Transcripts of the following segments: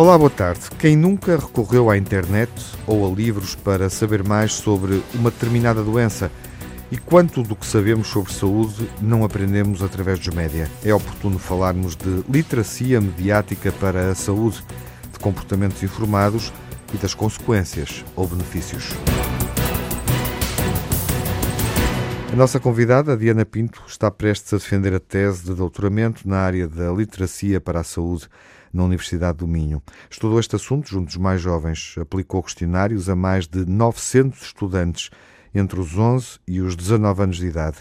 Olá, boa tarde. Quem nunca recorreu à internet ou a livros para saber mais sobre uma determinada doença? E quanto do que sabemos sobre saúde não aprendemos através dos média? É oportuno falarmos de literacia mediática para a saúde, de comportamentos informados e das consequências ou benefícios. A nossa convidada, Diana Pinto, está prestes a defender a tese de doutoramento na área da literacia para a saúde na Universidade do Minho. Estudou este assunto junto dos mais jovens, aplicou questionários a mais de 900 estudantes entre os 11 e os 19 anos de idade,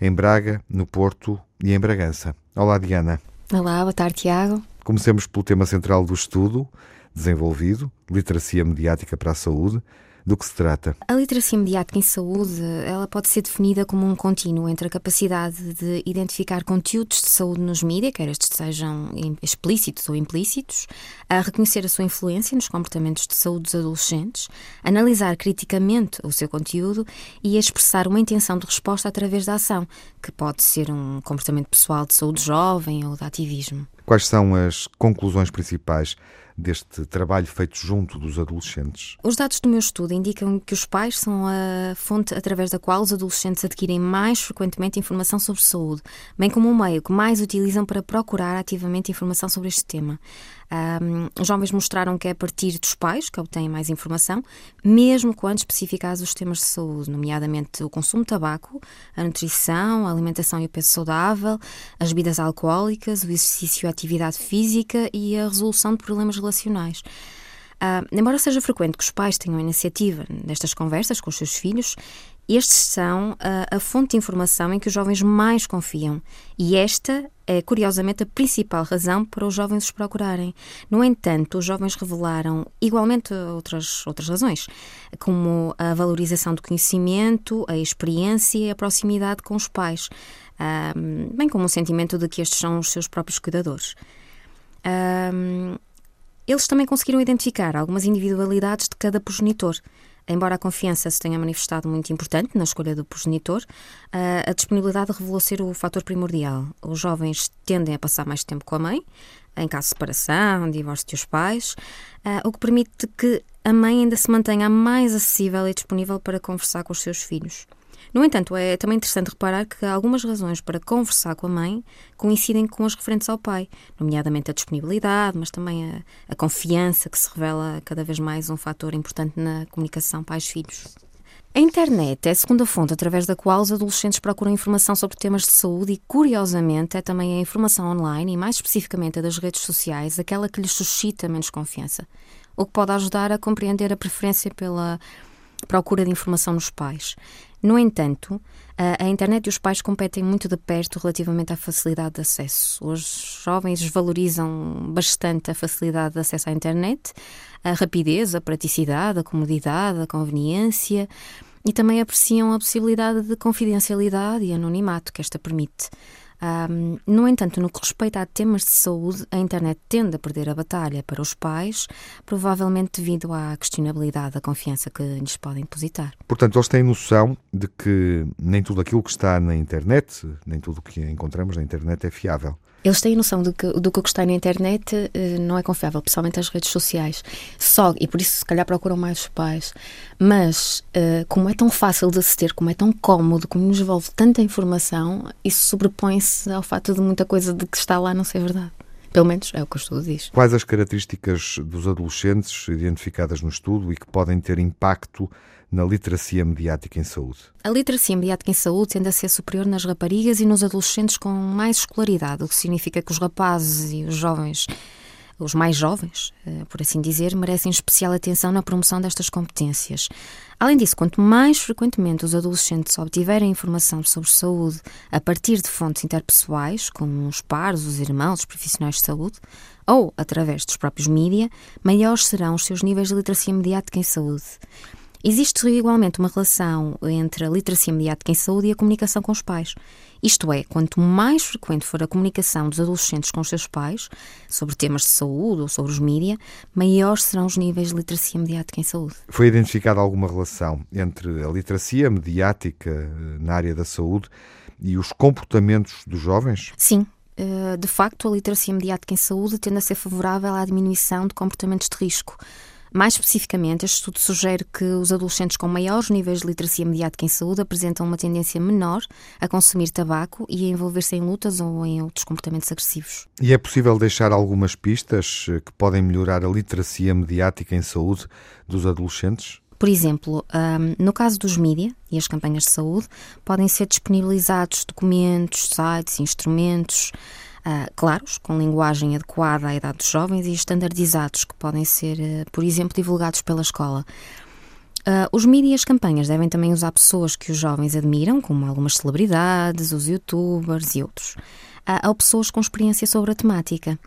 em Braga, no Porto e em Bragança. Olá, Diana. Olá, boa tarde, Tiago. Comecemos pelo tema central do estudo desenvolvido, literacia mediática para a saúde. Do que se trata? A literacia mediática em saúde ela pode ser definida como um contínuo entre a capacidade de identificar conteúdos de saúde nos mídias, quer estes sejam explícitos ou implícitos, a reconhecer a sua influência nos comportamentos de saúde dos adolescentes, analisar criticamente o seu conteúdo e expressar uma intenção de resposta através da ação, que pode ser um comportamento pessoal de saúde jovem ou de ativismo. Quais são as conclusões principais deste trabalho feito junto dos adolescentes? Os dados do meu estudo indicam que os pais são a fonte através da qual os adolescentes adquirem mais frequentemente informação sobre saúde, bem como o meio que mais utilizam para procurar ativamente informação sobre este tema. Um, os jovens mostraram que é a partir dos pais que obtêm mais informação, mesmo quando especificados os temas de saúde, nomeadamente o consumo de tabaco, a nutrição, a alimentação e o peso saudável, as bebidas alcoólicas, o exercício e a atividade física e a resolução de problemas relacionais. Uh, embora seja frequente que os pais tenham iniciativa nestas conversas com os seus filhos, estes são a, a fonte de informação em que os jovens mais confiam e esta é, curiosamente, a principal razão para os jovens os procurarem. No entanto, os jovens revelaram igualmente outras, outras razões, como a valorização do conhecimento, a experiência e a proximidade com os pais, um, bem como o sentimento de que estes são os seus próprios cuidadores. Um, eles também conseguiram identificar algumas individualidades de cada progenitor. Embora a confiança se tenha manifestado muito importante na escolha do progenitor, a disponibilidade revelou ser o fator primordial. Os jovens tendem a passar mais tempo com a mãe, em caso de separação, divórcio dos pais, o que permite que a mãe ainda se mantenha mais acessível e disponível para conversar com os seus filhos. No entanto, é também interessante reparar que algumas razões para conversar com a mãe coincidem com as referentes ao pai, nomeadamente a disponibilidade, mas também a, a confiança, que se revela cada vez mais um fator importante na comunicação pais-filhos. A internet é a segunda fonte através da qual os adolescentes procuram informação sobre temas de saúde e, curiosamente, é também a informação online e, mais especificamente, a das redes sociais, aquela que lhes suscita menos confiança, o que pode ajudar a compreender a preferência pela procura de informação nos pais. No entanto, a internet e os pais competem muito de perto relativamente à facilidade de acesso. Os jovens valorizam bastante a facilidade de acesso à internet, a rapidez, a praticidade, a comodidade, a conveniência e também apreciam a possibilidade de confidencialidade e anonimato que esta permite. Um, no entanto, no que respeita a temas de saúde, a internet tende a perder a batalha para os pais, provavelmente devido à questionabilidade da confiança que lhes podem depositar. Portanto, eles têm noção de que nem tudo aquilo que está na internet, nem tudo o que encontramos na internet é fiável. Eles têm noção do que, do que está na internet uh, não é confiável, principalmente as redes sociais. Só, e por isso se calhar procuram mais os pais. Mas, uh, como é tão fácil de aceder, como é tão cómodo, como nos envolve tanta informação, isso sobrepõe-se ao fato de muita coisa de que está lá não ser verdade. Pelo menos é o que o estudo diz. Quais as características dos adolescentes identificadas no estudo e que podem ter impacto na literacia mediática em saúde? A literacia mediática em saúde tende a ser superior nas raparigas e nos adolescentes com mais escolaridade, o que significa que os rapazes e os jovens os mais jovens, eh, por assim dizer, merecem especial atenção na promoção destas competências. Além disso, quanto mais frequentemente os adolescentes obtiverem informação sobre saúde a partir de fontes interpessoais, como os pares, os irmãos, os profissionais de saúde, ou através dos próprios mídia, maiores serão os seus níveis de literacia mediática em saúde. Existe igualmente uma relação entre a literacia mediática em saúde e a comunicação com os pais. Isto é, quanto mais frequente for a comunicação dos adolescentes com os seus pais sobre temas de saúde ou sobre os mídia, maiores serão os níveis de literacia mediática em saúde. Foi identificada alguma relação entre a literacia mediática eh, na área da saúde e os comportamentos dos jovens? Sim, eh, de facto, a literacia mediática em saúde tende a ser favorável à diminuição de comportamentos de risco. Mais especificamente, este estudo sugere que os adolescentes com maiores níveis de literacia mediática em saúde apresentam uma tendência menor a consumir tabaco e a envolver-se em lutas ou em outros comportamentos agressivos. E é possível deixar algumas pistas eh, que podem melhorar a literacia mediática em saúde dos adolescentes? Por exemplo, no caso dos mídia e as campanhas de saúde, podem ser disponibilizados documentos, sites, instrumentos uh, claros, com linguagem adequada à idade dos jovens e estandardizados, que podem ser, uh, por exemplo, divulgados pela escola. Uh, os mídias e as campanhas devem também usar pessoas que os jovens admiram, como algumas celebridades, os youtubers e outros, uh, ou pessoas com experiência sobre a temática.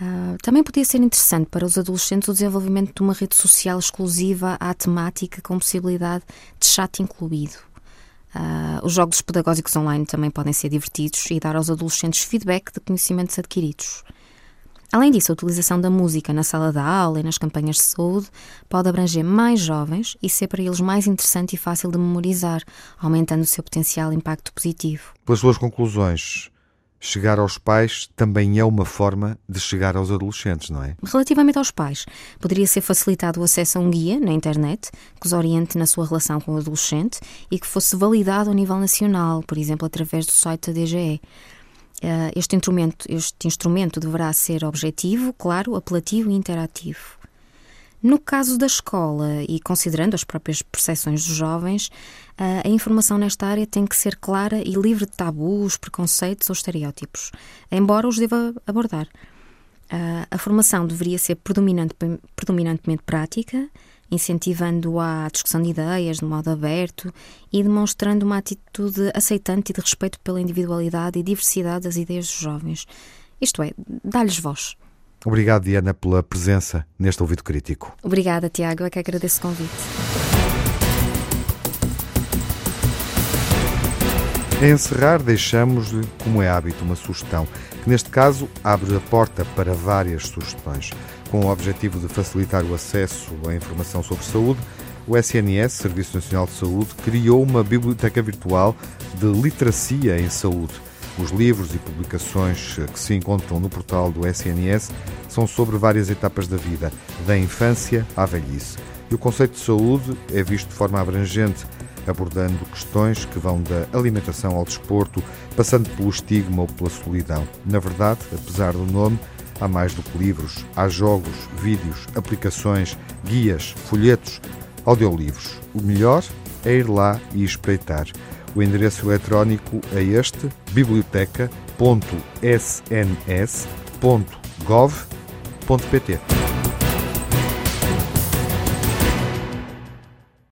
Uh, também podia ser interessante para os adolescentes o desenvolvimento de uma rede social exclusiva à temática com possibilidade de chat incluído. Uh, os jogos pedagógicos online também podem ser divertidos e dar aos adolescentes feedback de conhecimentos adquiridos. Além disso, a utilização da música na sala da aula e nas campanhas de saúde pode abranger mais jovens e ser para eles mais interessante e fácil de memorizar, aumentando o seu potencial impacto positivo. Pelas suas conclusões, chegar aos pais também é uma forma de chegar aos adolescentes, não é? Relativamente aos pais, poderia ser facilitado o acesso a um guia na internet que os oriente na sua relação com o adolescente e que fosse validado a nível nacional, por exemplo, através do site da DGE. Eh, este instrumento, este instrumento deverá ser objetivo, claro, apelativo e interativo. No caso da escola e considerando as próprias percepções dos jovens, a informação nesta área tem que ser clara e livre de tabus, preconceitos ou estereótipos, embora os deva abordar. A formação deveria ser predominante, predominantemente prática, incentivando a discussão de ideias de modo aberto e demonstrando uma atitude aceitante e de respeito pela individualidade e diversidade das ideias dos jovens. Isto é, dá-lhes voz. Obrigado, Diana, pela presença neste ouvido crítico. Obrigada, Tiago. É que agradeço o convite. A encerrar, deixamos-lhe, como é hábito, uma sugestão, que neste caso abre a porta para várias sugestões. Com o objetivo de facilitar o acesso à informação sobre saúde, o SNS, Serviço Nacional de Saúde, criou uma biblioteca virtual de literacia em saúde os livros e publicações que se encontram no portal do SNS são sobre várias etapas da vida, da infância à velhice. E o conceito de saúde é visto de forma abrangente, abordando questões que vão da alimentação ao desporto, passando pelo estigma ou pela solidão. Na verdade, apesar do nome, há mais do que livros. Há jogos, vídeos, aplicações, guias, folhetos, audiolivros. O melhor é ir lá e espreitar. O endereço eletrónico é este: biblioteca.sns.gov.pt.